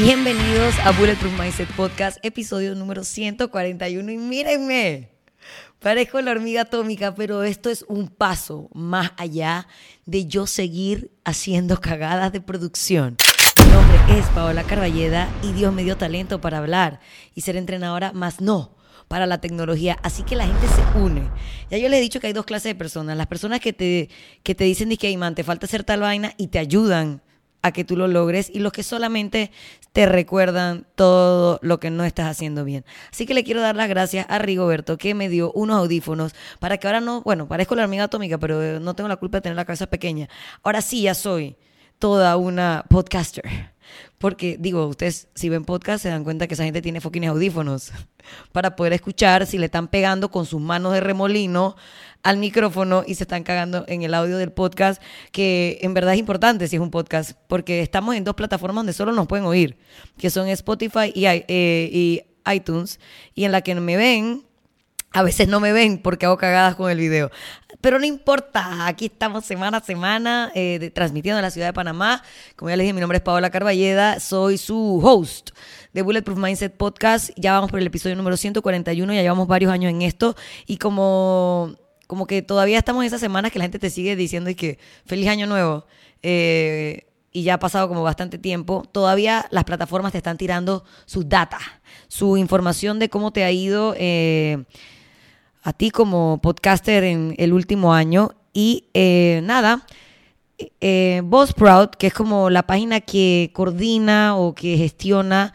Bienvenidos a Bulletproof Mindset Podcast, episodio número 141. Y mírenme, parezco la hormiga atómica, pero esto es un paso más allá de yo seguir haciendo cagadas de producción. Mi nombre es Paola Carballeda y Dios me dio talento para hablar y ser entrenadora, más no para la tecnología. Así que la gente se une. Ya yo les he dicho que hay dos clases de personas. Las personas que te, que te dicen, que, man, te falta hacer tal vaina y te ayudan a que tú lo logres y los que solamente te recuerdan todo lo que no estás haciendo bien. Así que le quiero dar las gracias a Rigoberto que me dio unos audífonos para que ahora no, bueno, parezco la hormiga atómica, pero no tengo la culpa de tener la cabeza pequeña. Ahora sí ya soy toda una podcaster. Porque, digo, ustedes si ven podcast se dan cuenta que esa gente tiene fucking audífonos para poder escuchar si le están pegando con sus manos de remolino al micrófono y se están cagando en el audio del podcast, que en verdad es importante si es un podcast, porque estamos en dos plataformas donde solo nos pueden oír, que son Spotify y, eh, y iTunes, y en la que me ven, a veces no me ven porque hago cagadas con el video. Pero no importa, aquí estamos semana a semana eh, transmitiendo en la ciudad de Panamá. Como ya les dije, mi nombre es Paola Carballeda, soy su host de Bulletproof Mindset Podcast. Ya vamos por el episodio número 141, ya llevamos varios años en esto. Y como, como que todavía estamos en esas semanas que la gente te sigue diciendo y que feliz año nuevo. Eh, y ya ha pasado como bastante tiempo, todavía las plataformas te están tirando sus data, su información de cómo te ha ido. Eh, a ti como podcaster en el último año. Y eh, nada, eh, Buzzsprout, que es como la página que coordina o que gestiona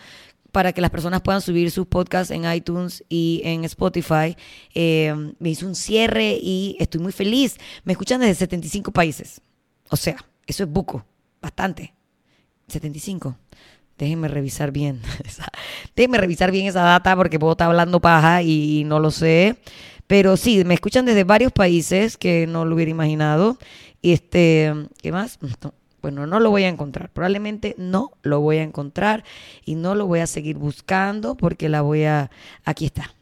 para que las personas puedan subir sus podcasts en iTunes y en Spotify, eh, me hizo un cierre y estoy muy feliz. Me escuchan desde 75 países. O sea, eso es buco, bastante. 75. Déjenme revisar bien. Déjenme revisar bien esa data porque puedo estar hablando paja y no lo sé. Pero sí, me escuchan desde varios países que no lo hubiera imaginado. Y este, ¿qué más? bueno, no lo voy a encontrar. Probablemente no lo voy a encontrar y no lo voy a seguir buscando porque la voy a... Aquí está.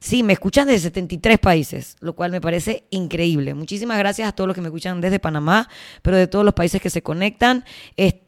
Sí, me escuchan desde 73 países, lo cual me parece increíble. Muchísimas gracias a todos los que me escuchan desde Panamá, pero de todos los países que se conectan.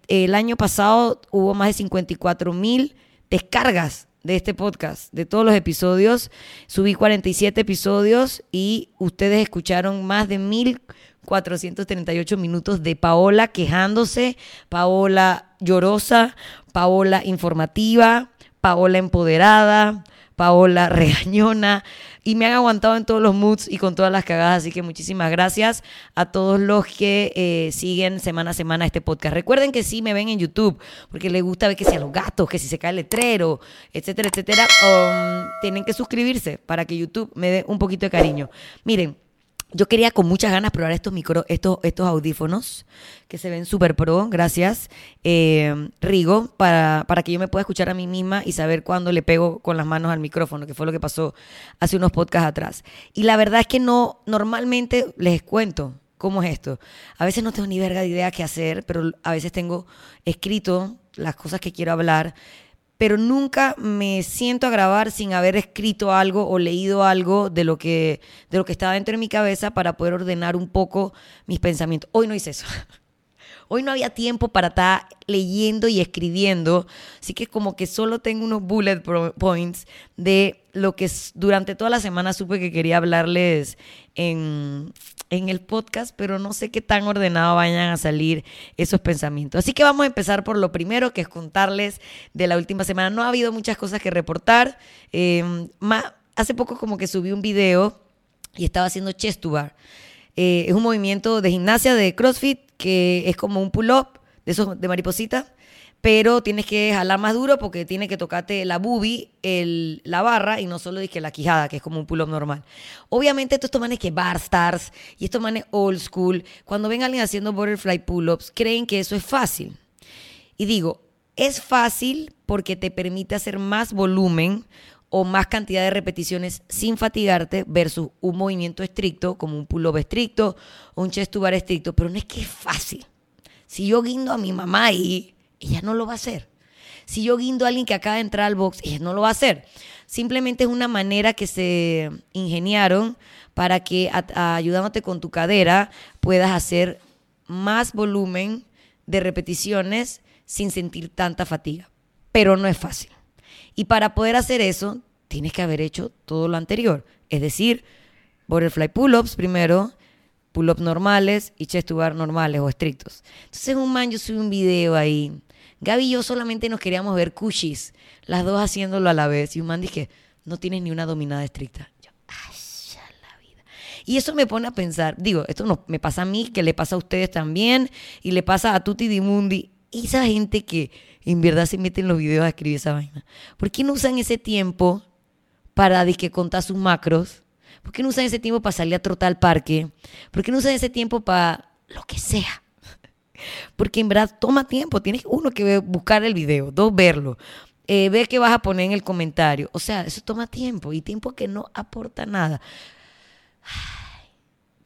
El año pasado hubo más de 54 mil descargas de este podcast, de todos los episodios. Subí 47 episodios y ustedes escucharon más de 1438 minutos de Paola quejándose, Paola llorosa, Paola informativa, Paola empoderada, Paola regañona y me han aguantado en todos los moods y con todas las cagadas. Así que muchísimas gracias a todos los que eh, siguen semana a semana este podcast. Recuerden que sí me ven en YouTube porque les gusta ver que si a los gatos, que si se cae el letrero, etcétera, etcétera. Um, tienen que suscribirse para que YouTube me dé un poquito de cariño. Miren. Yo quería con muchas ganas probar estos micro, estos, estos audífonos que se ven súper pro, gracias, eh, Rigo, para, para que yo me pueda escuchar a mí misma y saber cuándo le pego con las manos al micrófono, que fue lo que pasó hace unos podcasts atrás. Y la verdad es que no, normalmente les cuento cómo es esto. A veces no tengo ni verga de idea qué hacer, pero a veces tengo escrito las cosas que quiero hablar pero nunca me siento a grabar sin haber escrito algo o leído algo de lo que, de lo que estaba dentro de mi cabeza para poder ordenar un poco mis pensamientos. Hoy no hice eso. Hoy no había tiempo para estar leyendo y escribiendo, así que como que solo tengo unos bullet points de lo que durante toda la semana supe que quería hablarles en, el podcast, pero no sé qué tan ordenado vayan a salir esos pensamientos. Así que vamos a empezar por lo primero, que es contarles de la última semana. No ha habido muchas cosas que reportar. Eh, hace poco como que subí un video y estaba haciendo chest bar. Eh, es un movimiento de gimnasia de CrossFit que es como un pull-up de esos de mariposita, pero tienes que jalar más duro porque tiene que tocarte la boobie, el, la barra y no solo que la quijada, que es como un pull-up normal. Obviamente estos manes que bar stars y estos manes old school, cuando ven a alguien haciendo butterfly pull-ups, creen que eso es fácil. Y digo, es fácil porque te permite hacer más volumen o más cantidad de repeticiones sin fatigarte versus un movimiento estricto, como un pull-up estricto o un chest to bar estricto. Pero no es que es fácil. Si yo guindo a mi mamá ahí, ella no lo va a hacer. Si yo guindo a alguien que acaba de entrar al box, ella no lo va a hacer. Simplemente es una manera que se ingeniaron para que ayudándote con tu cadera puedas hacer más volumen de repeticiones sin sentir tanta fatiga. pero no es fácil. Y para poder hacer eso, tienes que haber hecho todo lo anterior. Es decir, butterfly pull-ups primero, pull-ups normales y chest to bar normales o estrictos. Entonces, un man, yo subí un video ahí. Gaby y yo solamente nos queríamos ver cushis, las dos haciéndolo a la vez. Y un man dije, no tienes ni una dominada estricta. Yo, ay, la vida. Y eso me pone a pensar, digo, esto no me pasa a mí, que le pasa a ustedes también, y le pasa a Tutti Dimundi. Esa gente que en verdad se mete en los videos a escribir esa vaina. ¿Por qué no usan ese tiempo para que contar sus macros? ¿Por qué no usan ese tiempo para salir a trotar al parque? ¿Por qué no usan ese tiempo para lo que sea? Porque en verdad toma tiempo. Tienes uno que buscar el video, dos verlo, eh, ver qué vas a poner en el comentario. O sea, eso toma tiempo y tiempo que no aporta nada.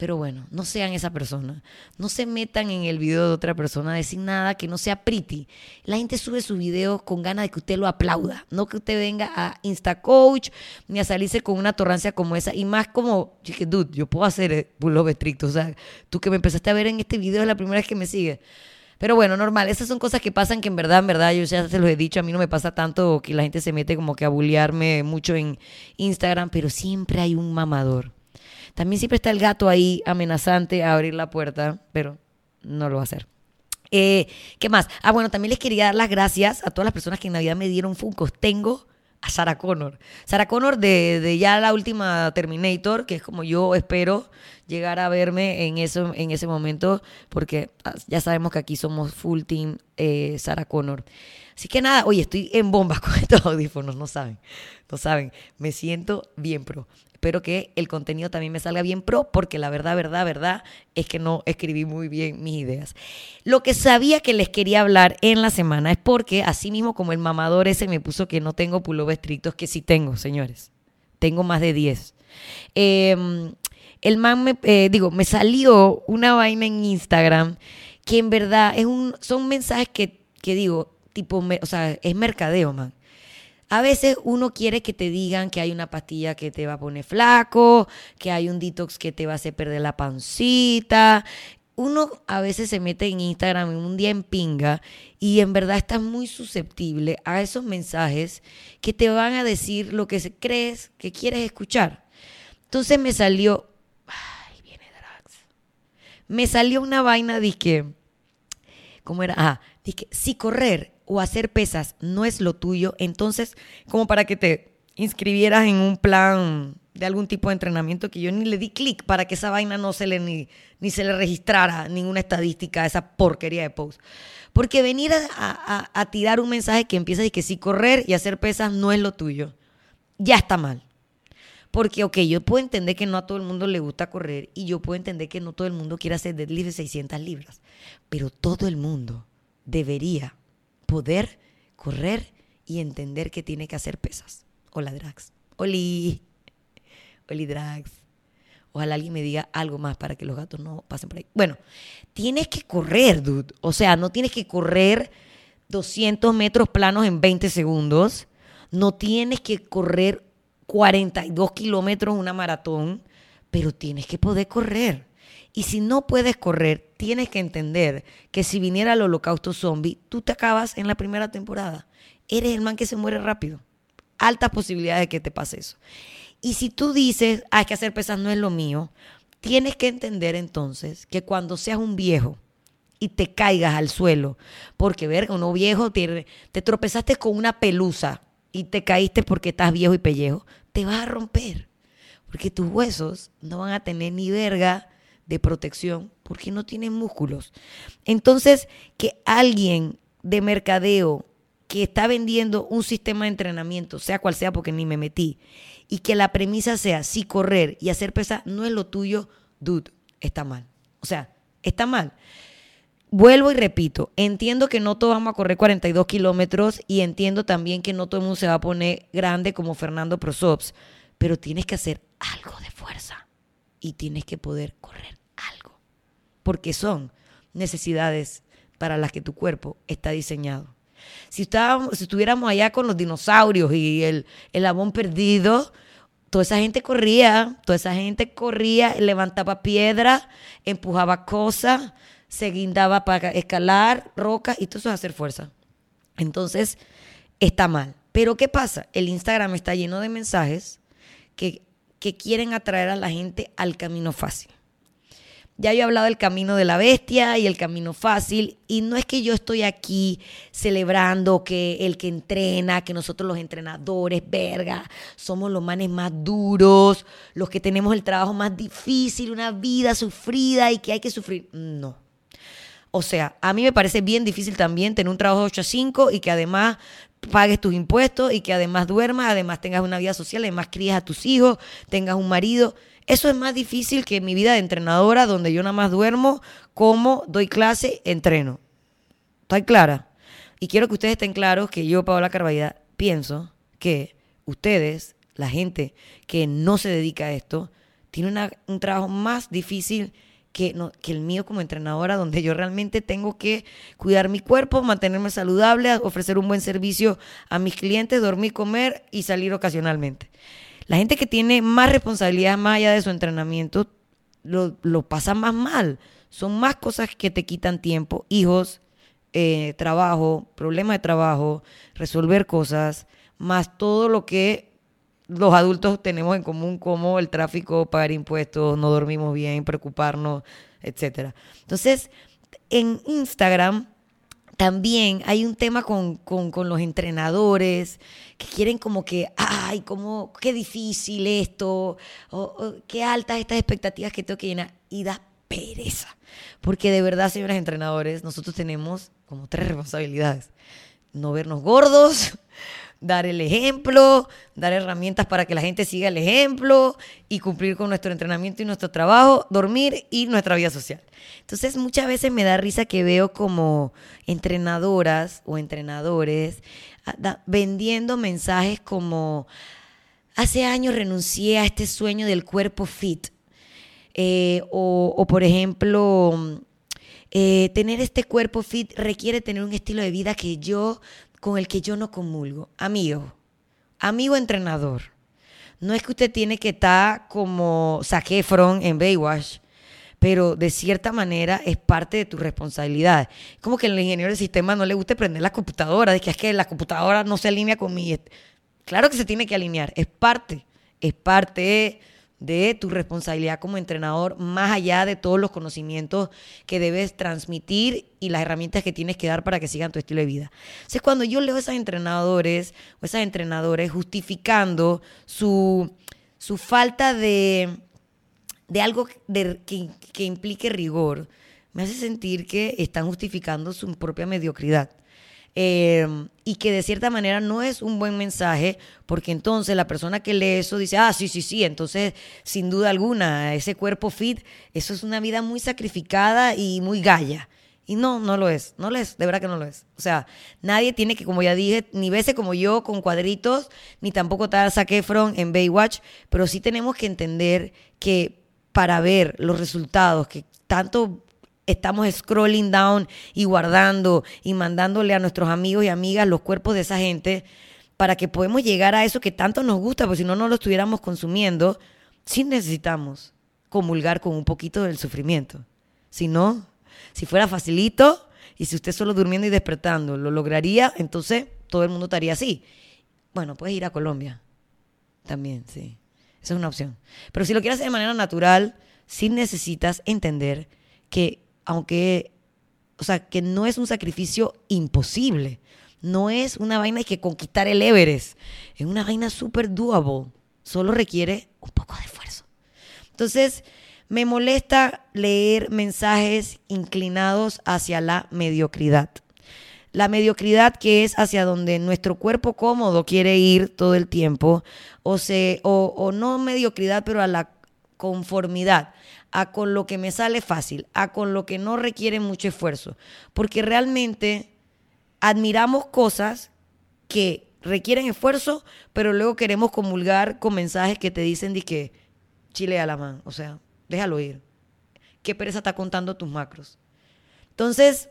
Pero bueno, no sean esa persona. No se metan en el video de otra persona decir nada que no sea pretty. La gente sube su video con ganas de que usted lo aplauda. No que usted venga a InstaCoach ni a salirse con una torrancia como esa. Y más como, dije, dude, yo puedo hacer pull estricto. O sea, tú que me empezaste a ver en este video es la primera vez que me sigues. Pero bueno, normal, esas son cosas que pasan que en verdad, en verdad, yo ya se los he dicho, a mí no me pasa tanto que la gente se mete como que a bullearme mucho en Instagram, pero siempre hay un mamador también siempre está el gato ahí amenazante a abrir la puerta, pero no lo va a hacer. Eh, ¿Qué más? Ah, bueno, también les quería dar las gracias a todas las personas que en Navidad me dieron Funkos. Tengo a Sarah Connor. Sarah Connor de, de, ya la última Terminator, que es como yo espero llegar a verme en, eso, en ese momento, porque ah, ya sabemos que aquí somos full team eh, Sarah Connor. Así que nada, oye, estoy en bombas con estos audífonos, no saben, no saben. Me siento bien pro espero que el contenido también me salga bien pro, porque la verdad, verdad, verdad es que no escribí muy bien mis ideas. Lo que sabía que les quería hablar en la semana es porque, así mismo como el mamador ese me puso que no tengo pullover estrictos, que sí tengo, señores. Tengo más de 10. Em, el man me, eh, digo, me salió una vaina en Instagram que en verdad es un, son mensajes que, que digo, tipo, o sea, es mercadeo, man. A veces uno quiere que te digan que hay una pastilla que te va a poner flaco, que hay un detox que te va a hacer perder la pancita. Uno a veces se mete en Instagram en un día en pinga y en verdad estás muy susceptible a esos mensajes que te van a decir lo que crees que quieres escuchar. Entonces me salió, ay, viene Drax. Me salió una vaina que, ¿cómo era? Ah, dije, si correr o hacer pesas no es lo tuyo, entonces como para que te inscribieras en un plan de algún tipo de entrenamiento que yo ni le di clic para que esa vaina no se le ni, ni se le registrara ninguna estadística a esa porquería de post. Porque venir a, a, tirar un mensaje que empieza y que si correr y hacer pesas no es lo tuyo, ya está mal. Porque, ok, yo puedo entender que no a todo el mundo le gusta correr y yo puedo entender que no todo el mundo quiere hacer deadlift de 600 libras, pero todo el mundo debería poder correr y entender que tiene que hacer pesas. Hola, Drax. Oli. Oli, Drax. Ojalá alguien me diga algo más para que los gatos no pasen por ahí. Bueno, tienes que correr, dude. O sea, no tienes que correr 200 metros planos en 20 segundos. No tienes que correr 42 kilómetros una maratón, pero tienes que poder correr. Y si no puedes correr, tienes que entender que si viniera el holocausto zombie, tú te acabas en la primera temporada. Eres el man que se muere rápido. Altas posibilidades de que te pase eso. Y si tú dices, hay que hacer pesas no es lo mío, tienes que entender entonces que cuando seas un viejo y te caigas al suelo, porque verga, uno viejo, te, te tropezaste con una pelusa y te caíste porque estás viejo y pellejo, te vas a romper. Porque tus huesos no van a tener ni verga de protección porque no tienen músculos. Entonces, que alguien de mercadeo que está vendiendo un sistema de entrenamiento, sea cual sea, porque ni me metí, y que la premisa sea si correr y hacer pesa no es lo tuyo, dude, está mal. O sea, está mal. Vuelvo y repito, entiendo que no todos vamos a correr 42 kilómetros y entiendo también que no todo el mundo se va a poner grande como Fernando Prosops, pero tienes que hacer algo de fuerza y tienes que poder correr porque son necesidades para las que tu cuerpo está diseñado. Si, estábamos, si estuviéramos allá con los dinosaurios y el, el abón perdido, toda esa gente corría, toda esa gente corría, levantaba piedra, empujaba cosas, se guindaba para escalar rocas y todo eso es hacer fuerza. Entonces, está mal. Pero ¿qué pasa? El Instagram está lleno de mensajes que, que quieren atraer a la gente al camino fácil. Ya yo he hablado del camino de la bestia y el camino fácil. Y no es que yo estoy aquí celebrando que el que entrena, que nosotros los entrenadores, verga, somos los manes más duros, los que tenemos el trabajo más difícil, una vida sufrida y que hay que sufrir. No. O sea, a mí me parece bien difícil también tener un trabajo de 8 a 5 y que además pagues tus impuestos y que además duermas, además tengas una vida social, además crías a tus hijos, tengas un marido. Eso es más difícil que mi vida de entrenadora, donde yo nada más duermo, como, doy clase, entreno. ¿Estoy clara? Y quiero que ustedes estén claros que yo, Paola Carvalho, pienso que ustedes, la gente que no se dedica a esto, tiene un trabajo más difícil que, no, que el mío como entrenadora, donde yo realmente tengo que cuidar mi cuerpo, mantenerme saludable, ofrecer un buen servicio a mis clientes, dormir, comer y salir ocasionalmente. La gente que tiene más responsabilidad más allá de su entrenamiento lo, lo pasa más mal. Son más cosas que te quitan tiempo, hijos, eh, trabajo, problemas de trabajo, resolver cosas, más todo lo que los adultos tenemos en común, como el tráfico, pagar impuestos, no dormimos bien, preocuparnos, etc. Entonces, en Instagram también hay un tema con, los entrenadores que quieren como que, ay, cómo, qué difícil esto, qué altas estas expectativas que tengo que llenar. Y da pereza. Porque de verdad, señores entrenadores, nosotros tenemos como tres responsabilidades. No vernos gordos, dar el ejemplo, dar herramientas para que la gente siga el ejemplo y cumplir con nuestro entrenamiento y nuestro trabajo, dormir y nuestra vida social. Entonces muchas veces me da risa que veo como entrenadoras o entrenadores ah, vendiendo mensajes como, hace años renuncié a este sueño del cuerpo fit. Eh, o, por ejemplo, eh, tener este cuerpo fit requiere tener un estilo de vida que yo con el que yo no comulgo. Amigo, amigo entrenador. No es que usted tiene que estar como Zac en Baywatch, pero de cierta manera es parte de tu responsabilidad. Como que el ingeniero del sistema no le guste prender la computadora, de que es que la computadora no se alinea con mi... Claro que se tiene que alinear, es parte, es parte de tu responsabilidad como entrenador, más allá de todos los conocimientos que debes transmitir y las herramientas que tienes que dar para que sigan tu estilo de vida. Entonces, cuando yo leo a esos entrenadores o esas entrenadores justificando su, su falta de, de algo que, que implique rigor, me hace sentir que están justificando su propia mediocridad. Em, y que de cierta manera no es un buen mensaje, porque entonces la persona que lee eso dice, ah, sí, sí, sí, entonces sin duda alguna, ese cuerpo fit, eso es una vida muy sacrificada y muy galla. Y no, no lo es, no lo es, de verdad que no lo es. O sea, nadie tiene que, como ya dije, ni verse como yo con cuadritos, ni tampoco estar Zac Efron en Baywatch, pero sí tenemos que entender que para ver los resultados que tanto estamos scrolling down y guardando y mandándole a nuestros amigos y amigas los cuerpos de esa gente para que podamos llegar a eso que tanto nos gusta, porque si no, no lo estuviéramos consumiendo, sí necesitamos comulgar con un poquito del sufrimiento. Si no, si fuera facilito y si usted solo durmiendo y despertando lo lograría, entonces todo el mundo estaría así. Bueno, puedes ir a Colombia también, sí. Esa es una opción. Pero si lo quieres hacer de manera natural, sí necesitas entender que aunque, o sea, que no es un sacrificio imposible. No es una vaina que conquistar el Everest. Es una vaina súper doable. Solo requiere un poco de esfuerzo. Entonces, me molesta leer mensajes inclinados hacia la mediocridad. La mediocridad que es hacia donde nuestro cuerpo cómodo quiere ir todo el tiempo, o, se, o no mediocridad, pero a la conformidad, a con lo que me sale fácil, a con lo que no requiere mucho esfuerzo. Porque realmente admiramos cosas que requieren esfuerzo, pero luego queremos comulgar con mensajes que te dicen de que chile a la mano, o sea, déjalo ir. ¿Qué pereza está contando tus macros? Entonces,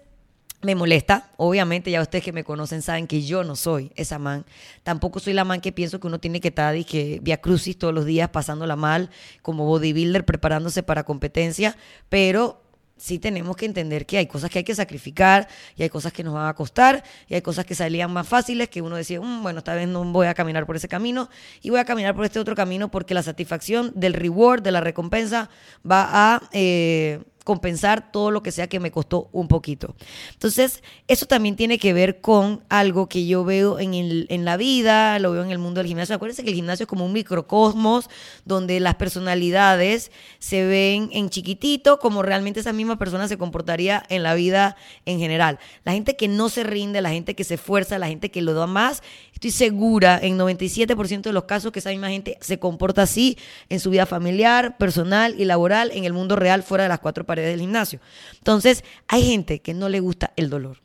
me molesta. Obviamente, ya ustedes que me conocen saben que yo no soy esa man. Tampoco soy la man que pienso que uno tiene que estar y que via crucis todos los días pasándola mal, como bodybuilder preparándose para competencia. Pero sí tenemos que entender que hay cosas que hay que sacrificar y hay cosas que nos van a costar y hay cosas que salían más fáciles que uno decía, "Mm, bueno, esta vez no voy a caminar por ese camino y voy a caminar por este otro camino porque la satisfacción del reward, de la recompensa, va a... eh, compensar todo lo que sea que me costó un poquito. Entonces, eso también tiene que ver con algo que yo veo en, el- en la vida, lo veo en el mundo del gimnasio. Acuérdense que el gimnasio es como un microcosmos donde las personalidades se ven en chiquitito como realmente esa misma persona se comportaría en la vida en general. La gente que no se rinde, la gente que se esfuerza, la gente que lo da más, estoy segura en 97% de los casos que esa misma gente se comporta así en su vida familiar, personal y laboral, en el mundo real, fuera de las cuatro del gimnasio. Entonces, hay gente que no le gusta el dolor.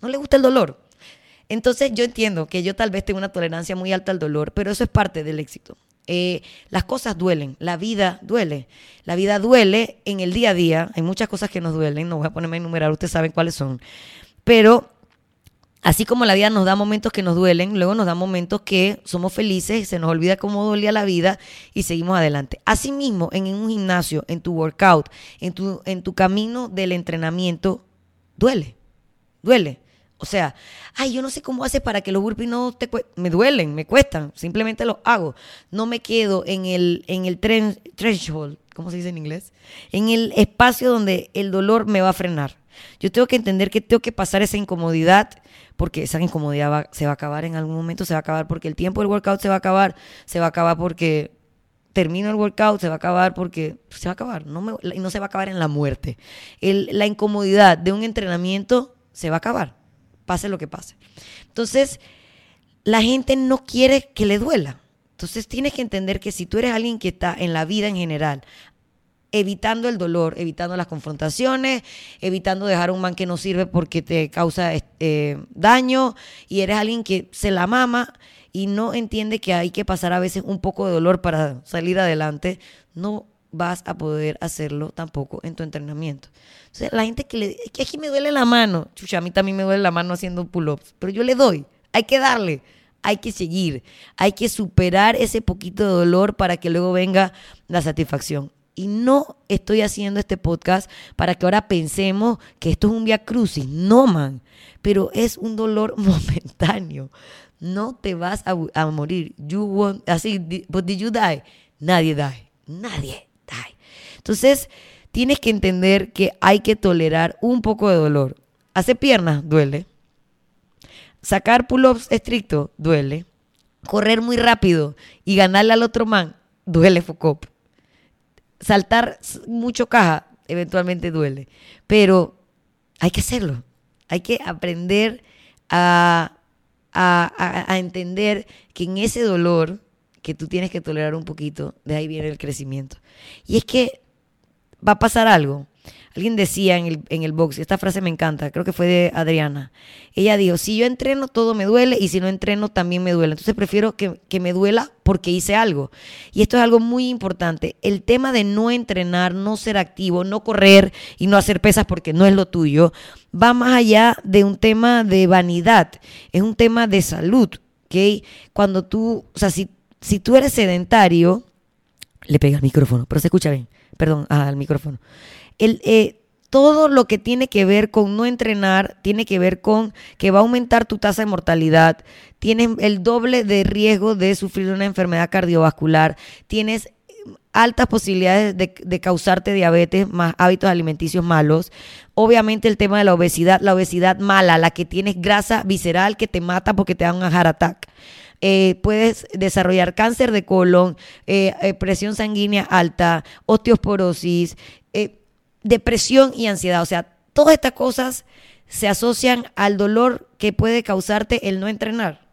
No le gusta el dolor. Entonces, yo entiendo que yo tal vez tengo una tolerancia muy alta al dolor, pero eso es parte del éxito. Eh, las cosas duelen, la vida duele. La vida duele en el día a día. Hay muchas cosas que nos duelen, no voy a ponerme a enumerar, ustedes saben cuáles son. Pero Así como la vida nos da momentos que nos duelen, luego nos da momentos que somos felices, se nos olvida cómo dolía la vida y seguimos adelante. Asimismo, en un gimnasio, en tu workout, en tu, en tu camino del entrenamiento, duele, duele. O sea, ay, yo no sé cómo hace para que los burpees no te me duelen, me cuestan, simplemente los hago. No me quedo en el en el tren- threshold, ¿cómo se dice en inglés? En el espacio donde el dolor me va a frenar. Yo tengo que entender que tengo que pasar esa incomodidad porque esa incomodidad se va a acabar en algún momento, se va a acabar porque el tiempo del workout se va a acabar, se va a acabar porque termino el workout, se va a acabar porque se va a acabar, no me- no se va a acabar en la muerte. El- la incomodidad de un entrenamiento se va a acabar, pase lo que pase. Entonces, la gente no quiere que le duela. Entonces, tienes que entender que si tú eres alguien que está en la vida en general, evitando el dolor, evitando las confrontaciones, evitando dejar a un man que no sirve porque te causa eh, daño y eres alguien que se la mama y no entiende que hay que pasar a veces un poco de dolor para salir adelante, no vas a poder hacerlo tampoco en tu entrenamiento. Entonces, la gente que le que aquí me duele la mano, chucha, a mí también me duele la mano haciendo pull-ups, pero yo le doy, hay que darle, hay que seguir, hay que superar ese poquito de dolor para que luego venga la satisfacción. Y no estoy haciendo este podcast para que ahora pensemos que esto es un via crucis. No, man. Pero es un dolor momentáneo. No te vas a, a morir. You won't, así, but did you die? Nadie die. Nadie die. Entonces, tienes que entender que hay que tolerar un poco de dolor. Hacer piernas duele. Sacar pull-ups estricto duele. Correr muy rápido y ganarle al otro man duele focop saltar mucho caja eventualmente duele, pero hay que hacerlo. Hay que aprender a- a- a entender que en ese dolor que tú tienes que tolerar un poquito, de ahí viene el crecimiento. Y es que va a pasar algo. Alguien decía en el, en el box, esta frase me encanta, creo que fue de Adriana. Ella dijo, si yo entreno, todo me duele, y si no entreno, también me duele. Entonces prefiero que, que me duela porque hice algo. Y esto es algo muy importante. El tema de no entrenar, no ser activo, no correr y no hacer pesas porque no es lo tuyo, va más allá de un tema de vanidad. Es un tema de salud. ¿ok? Cuando tú, o sea, si, si tú eres sedentario, le pega al micrófono, pero se escucha bien. Perdón, al micrófono. El, eh, todo lo que tiene que ver con no entrenar tiene que ver con que va a aumentar tu tasa de mortalidad, tienes el doble de riesgo de sufrir una enfermedad cardiovascular, tienes eh, altas posibilidades de, de causarte diabetes, más hábitos alimenticios malos. Obviamente el tema de la obesidad, la obesidad mala, la que tienes grasa visceral que te mata porque te da un heart attack. Eh, puedes desarrollar cáncer de colon, eh, eh, presión sanguínea alta, osteoporosis, eh, depresión y ansiedad. O sea, todas estas cosas se asocian al dolor que puede causarte el no entrenar.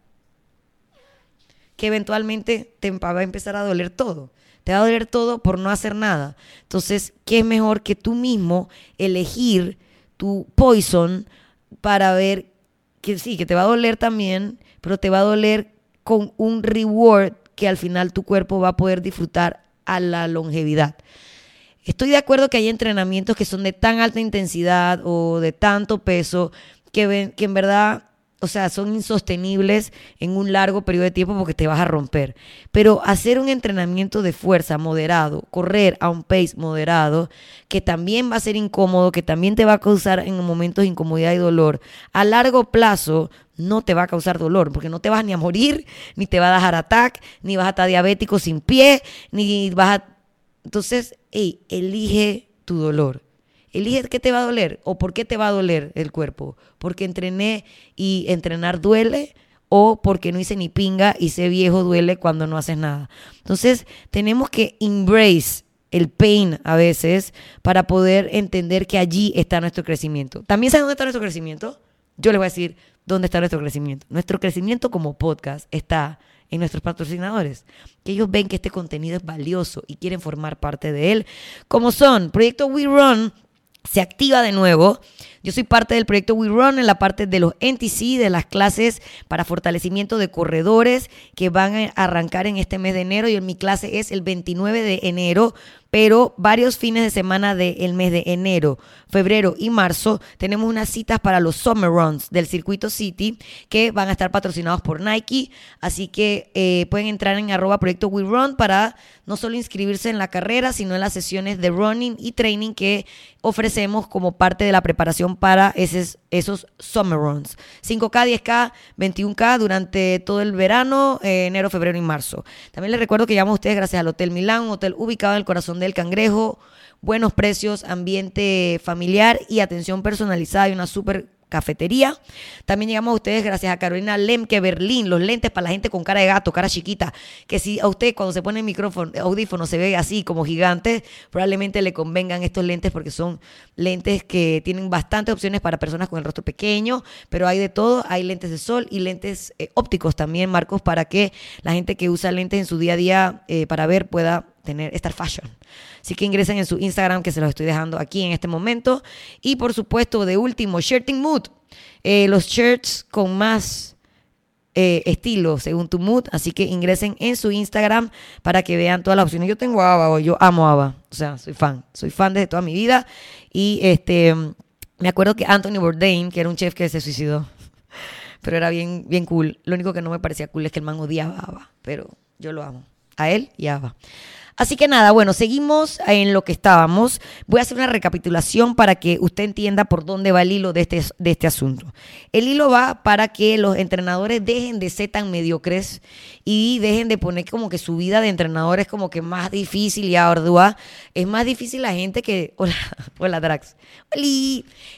Que eventualmente te va a empezar a doler todo. Te va a doler todo por no hacer nada. Entonces, ¿qué es mejor que tú mismo elegir tu poison para ver que sí, que te va a doler también, pero te va a doler con un reward que al final tu cuerpo va a poder disfrutar a la longevidad. Estoy de acuerdo que hay entrenamientos que son de tan alta intensidad o de tanto peso que, ven- que en verdad o sea, son insostenibles en un largo periodo de tiempo porque te vas a romper. Pero hacer un entrenamiento de fuerza moderado, correr a un pace moderado, que también va a ser incómodo, que también te va a causar en momentos incomodidad y dolor, a largo plazo no te va a causar dolor, porque no te vas ni a morir, ni te va a dar ataque, ni vas a estar diabético sin pie, ni vas a... Entonces, hey, elige tu dolor. Elige qué te va a doler o por qué te va a doler el cuerpo. Porque entrené y entrenar duele o porque no hice ni pinga y sé viejo duele cuando no haces nada. Entonces tenemos que embrace el pain a veces para poder entender que allí está nuestro crecimiento. ¿También saben dónde está nuestro crecimiento? Yo les voy a decir dónde está nuestro crecimiento. Nuestro crecimiento como podcast está en nuestros patrocinadores, que ellos ven que este contenido es valioso y quieren formar parte de él, como son Proyecto We Run, se activa de nuevo. Yo soy parte del proyecto We Run en la parte de los NTC, de las clases para fortalecimiento de corredores que van a arrancar en este mes de enero. Y mi clase es el 29 de enero pero varios fines de semana del mes de enero, febrero y marzo tenemos unas citas para los Summer Runs del Circuito City que van a estar patrocinados por Nike, así que eh, pueden entrar en arroba proyecto We Run para no solo inscribirse en la carrera, sino en las sesiones de running y training que ofrecemos como parte de la preparación para esos, esos Summer Runs. 5K, 10K, 21K durante todo el verano, eh, enero, febrero y marzo. También les recuerdo que llamamos a ustedes gracias al Hotel Milán, un hotel ubicado en el corazón del Cangrejo, buenos precios, ambiente familiar y atención personalizada y una súper cafetería. También llegamos a ustedes gracias a Carolina Lemke Berlín, los lentes para la gente con cara de gato, cara chiquita, que si a usted cuando se pone el micrófono, audífono se ve así como gigante, probablemente le convengan estos lentes porque son lentes que tienen bastantes opciones para personas con el rostro pequeño, pero hay de todo, hay lentes de sol y lentes eh, ópticos también, Marcos, para que la gente que usa lentes en su día a día eh, para ver pueda tener Star Fashion. Así que ingresen en su Instagram que se los estoy dejando aquí en este momento. Y por supuesto, de último, Shirting Mood. Eh, los shirts con más eh, estilo según tu mood. Así que ingresen en su Instagram para que vean todas las opciones. Yo tengo ABA o yo amo ABA. O sea, soy fan. Soy fan desde toda mi vida. Y este me acuerdo que Anthony Bourdain, que era un chef que se suicidó, pero era bien, bien cool. Lo único que no me parecía cool es que el man odiaba a ABA, pero yo lo amo. A él y a ABA. Así que nada, bueno, seguimos en lo que estábamos. Voy a hacer una recapitulación para que usted entienda por dónde va el hilo de este, de este asunto. El hilo va para que los entrenadores dejen de ser tan mediocres y dejen de poner como que su vida de entrenador es como que más difícil y ardua. Es más difícil la gente que... Hola, hola Drax.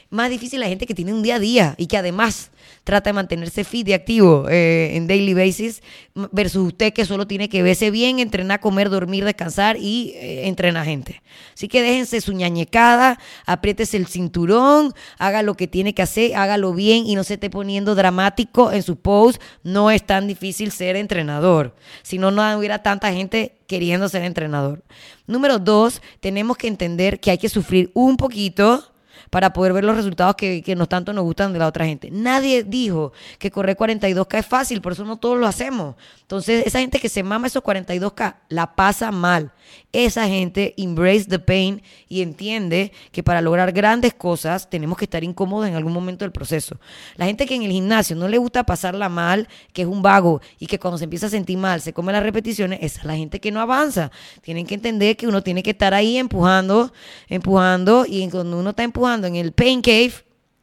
Más difícil la gente que tiene un día a día y que además trata de mantenerse fit y activo eh, en daily basis versus usted que solo tiene que verse bien, entrenar, comer, dormir, descansar y eh, entrenar gente. Así que déjense su ñañecada, apriétese el cinturón, haga lo que tiene que hacer, hágalo bien y no se esté poniendo dramático en su post. No es tan difícil ser entrenador. Si no, no hubiera tanta gente queriendo ser entrenador. Número dos, tenemos que entender que hay que sufrir un poquito para poder ver los resultados que, que tanto nos gustan de la otra gente. Nadie dijo que correr 42K es fácil, por eso no todos lo hacemos. Entonces, esa gente que se mama esos 42K la pasa mal. Esa gente embrace the pain y entiende que para lograr grandes cosas tenemos que estar incómodos en algún momento del proceso. La gente que en el gimnasio no le gusta pasarla mal, que es un vago y que cuando se empieza a sentir mal se come las repeticiones, esa es la gente que no avanza. Tienen que entender que uno tiene que estar ahí empujando, empujando y cuando uno está empujando en el pain cave,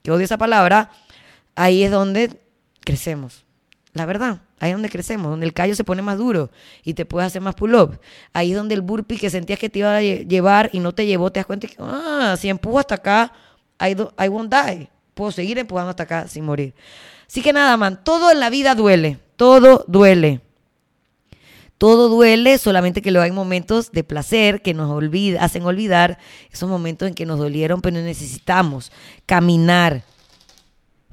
que odio esa palabra, ahí es donde crecemos. La verdad, ahí es donde crecemos, donde el callo se pone más duro y te puedes hacer más pull-up. Ahí es donde el burpee que sentías que te iba a llevar y no te llevó, te das cuenta que, ah, si empujo hasta acá, I, won't die. Puedo seguir empujando hasta acá sin morir. Así que nada, man, todo en la vida duele, todo duele. Todo duele, solamente que luego hay momentos de placer que nos olvida, hacen olvidar esos momentos en que nos dolieron, pero necesitamos caminar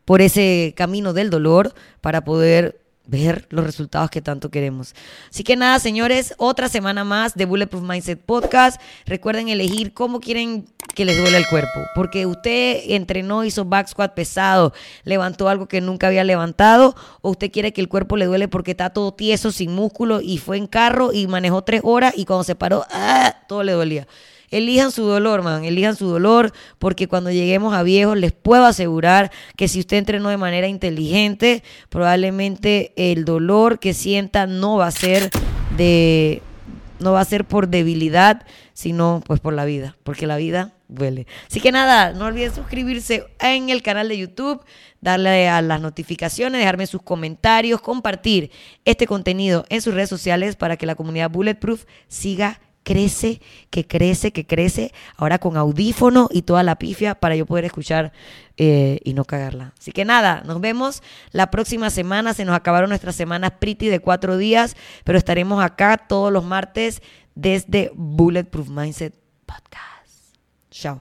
por ese camino del dolor para poder ver los resultados que tanto queremos. Así que nada, señores, otra semana más de Bulletproof Mindset Podcast. Recuerden elegir cómo quieren que les duele el cuerpo, porque usted entrenó, hizo back squat pesado, levantó algo que nunca había levantado, o usted quiere que el cuerpo le duele porque está todo tieso, sin músculo, y fue en carro y manejó tres horas y cuando se paró, ¡ah! todo le dolía. Elijan su dolor, man, elijan su dolor, porque cuando lleguemos a viejos les puedo asegurar que si usted entrenó de manera inteligente, probablemente el dolor que sienta no va a ser de no va a ser por debilidad, sino pues por la vida, porque la vida duele. Así que nada, no olviden suscribirse en el canal de YouTube, darle a las notificaciones, dejarme sus comentarios, compartir este contenido en sus redes sociales para que la comunidad Bulletproof siga crece, que crece, que crece, ahora con audífono y toda la pifia para yo poder escuchar eh, y no cagarla. Así que nada, nos vemos la próxima semana, se nos acabaron nuestras semanas pretty de cuatro días, pero estaremos acá todos los martes desde Bulletproof Mindset Podcast. Chao.